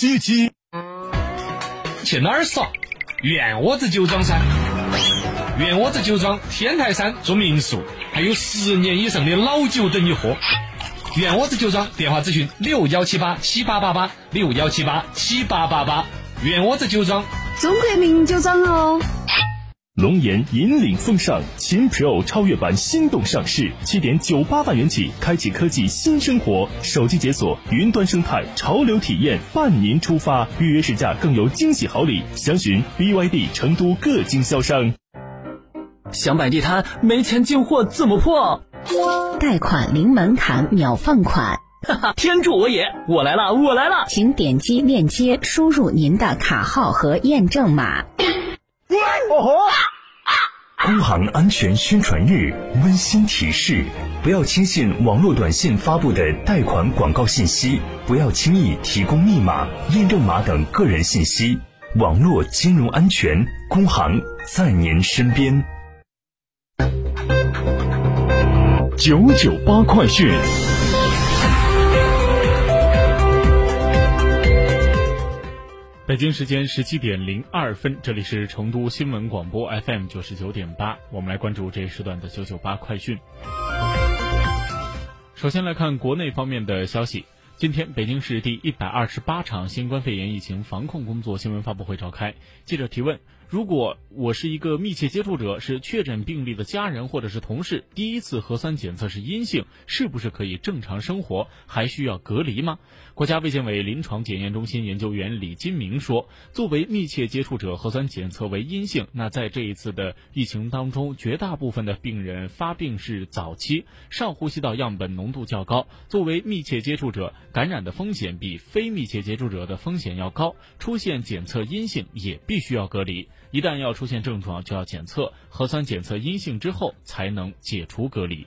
七七。去哪儿耍？袁窝子酒庄噻！袁窝子酒庄天台山住民宿，还有十年以上的老酒等你喝。袁窝子酒庄电话咨询六幺七八七八八八六幺七八七八八八。袁窝子酒庄，中国名酒庄哦。龙岩引领风尚，秦 Pro 超越版心动上市，七点九八万元起，开启科技新生活，手机解锁，云端生态，潮流体验，伴您出发。预约试驾更有惊喜好礼，详询 BYD 成都各经销商。想摆地摊没钱进货怎么破？贷款零门槛，秒放款。哈哈，天助我也！我来了，我来了！请点击链接，输入您的卡号和验证码。工行安全宣传日温馨提示：不要轻信网络短信发布的贷款广告信息，不要轻易提供密码、验证码等个人信息。网络金融安全，工行在您身边。九九八快讯。北京时间十七点零二分，这里是成都新闻广播 FM 九十九点八，我们来关注这一时段的九九八快讯。首先来看国内方面的消息，今天北京市第一百二十八场新冠肺炎疫情防控工作新闻发布会召开，记者提问。如果我是一个密切接触者，是确诊病例的家人或者是同事，第一次核酸检测是阴性，是不是可以正常生活？还需要隔离吗？国家卫健委临床检验中心研究员李金明说：“作为密切接触者，核酸检测为阴性，那在这一次的疫情当中，绝大部分的病人发病是早期，上呼吸道样本浓度较高，作为密切接触者，感染的风险比非密切接触者的风险要高，出现检测阴性也必须要隔离。”一旦要出现症状，就要检测，核酸检测阴性之后才能解除隔离。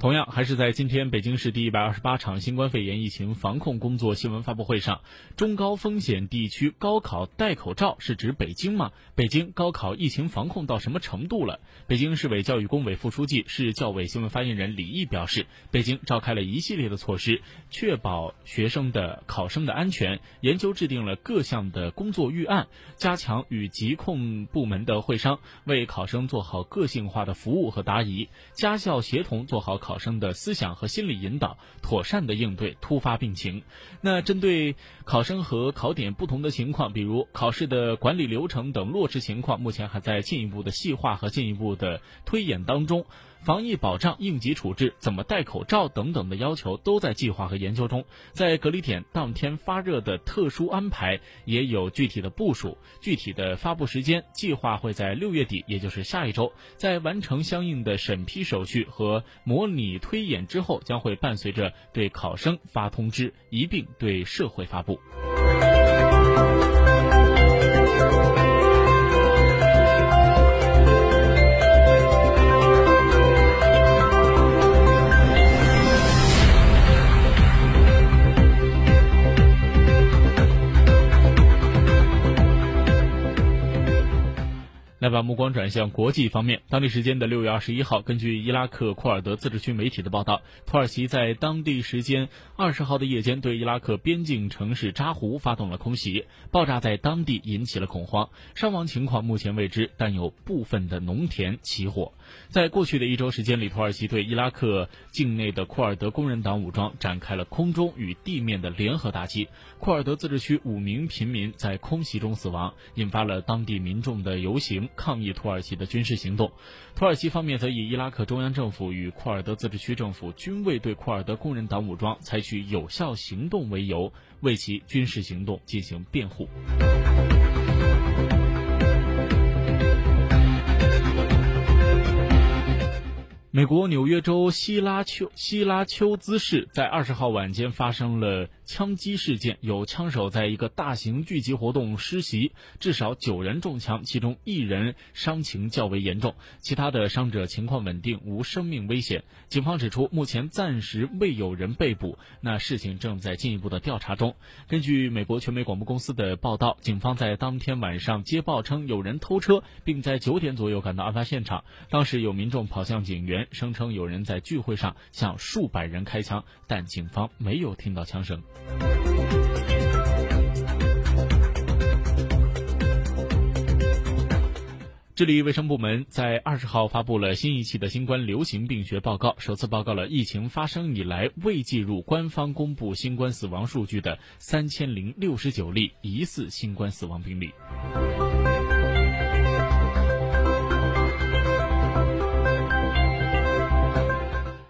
同样，还是在今天北京市第一百二十八场新冠肺炎疫情防控工作新闻发布会上，中高风险地区高考戴口罩是指北京吗？北京高考疫情防控到什么程度了？北京市委教育工委副书记、市教委新闻发言人李毅表示，北京召开了一系列的措施，确保学生的考生的安全，研究制定了各项的工作预案，加强与疾控部门的会商，为考生做好个性化的服务和答疑，家校协同做好考。考生的思想和心理引导，妥善的应对突发病情。那针对考生和考点不同的情况，比如考试的管理流程等落实情况，目前还在进一步的细化和进一步的推演当中。防疫保障、应急处置、怎么戴口罩等等的要求都在计划和研究中。在隔离点当天发热的特殊安排也有具体的部署，具体的发布时间计划会在六月底，也就是下一周，在完成相应的审批手续和模拟推演之后，将会伴随着对考生发通知，一并对社会发布。来把目光转向国际方面。当地时间的六月二十一号，根据伊拉克库尔德自治区媒体的报道，土耳其在当地时间二十号的夜间对伊拉克边境城市扎胡发动了空袭，爆炸在当地引起了恐慌，伤亡情况目前未知，但有部分的农田起火。在过去的一周时间里，土耳其对伊拉克境内的库尔德工人党武装展开了空中与地面的联合打击，库尔德自治区五名平民在空袭中死亡，引发了当地民众的游行。抗议土耳其的军事行动，土耳其方面则以伊拉克中央政府与库尔德自治区政府均未对库尔德工人党武装采取有效行动为由，为其军事行动进行辩护。美国纽约州希拉丘希拉丘兹市在二十号晚间发生了。枪击事件有枪手在一个大型聚集活动施袭，至少九人中枪，其中一人伤情较为严重，其他的伤者情况稳定，无生命危险。警方指出，目前暂时未有人被捕，那事情正在进一步的调查中。根据美国全美广播公司的报道，警方在当天晚上接报称有人偷车，并在九点左右赶到案发现场。当时有民众跑向警员，声称有人在聚会上向数百人开枪，但警方没有听到枪声。智利卫生部门在二十号发布了新一期的新冠流行病学报告，首次报告了疫情发生以来未计入官方公布新冠死亡数据的三千零六十九例疑似新冠死亡病例。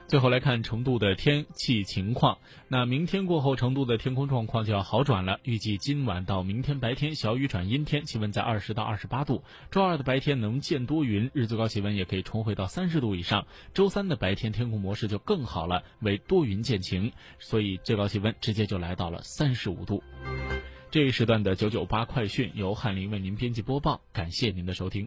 最后来看成都的天气情况。那明天过后，成都的天空状况就要好转了。预计今晚到明天白天小雨转阴天，气温在二十到二十八度。周二的白天能见多云，日最高气温也可以重回到三十度以上。周三的白天天空模式就更好了，为多云见晴，所以最高气温直接就来到了三十五度。这一时段的九九八快讯由翰林为您编辑播报，感谢您的收听。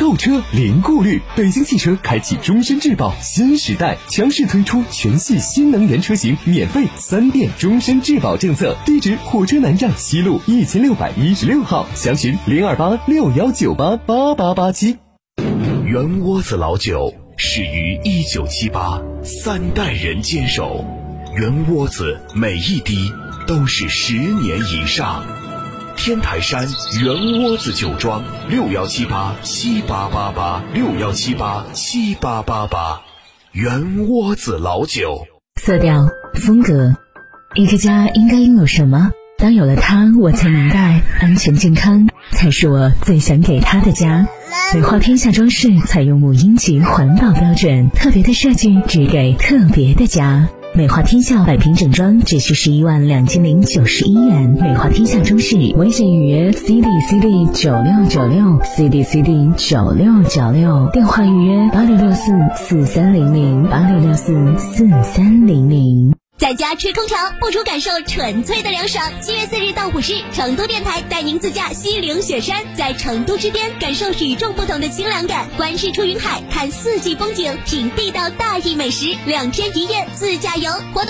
购车零顾虑，北京汽车开启终身质保新时代，强势推出全系新能源车型免费三电终身质保政策。地址：火车南站西路一千六百一十六号，详询零二八六幺九八八八八七。圆窝子老酒始于一九七八，三代人坚守，圆窝子每一滴都是十年以上。天台山圆窝子酒庄六幺七八七八八八六幺七八七八八八，圆窝子老酒。色调、风格，一个家应该拥有什么？当有了它，我才明白，安全健康才是我最想给他的家。美化天下装饰采用母婴级环保标准，特别的设计，只给特别的家。美化天下百平整装只需十一万两千零九十一元。美化天下装饰微信预约 C D C D 九六九六 C D C D 九六九六，电话预约八六六四四三零零八六六四四三零零。在家吹空调，不如感受纯粹的凉爽。七月四日到五日，成都电台带您自驾西岭雪山，在成都之巅感受与众不同的清凉感，观日出云海，看四季风景，品地道大邑美食，两天一夜自驾游活动。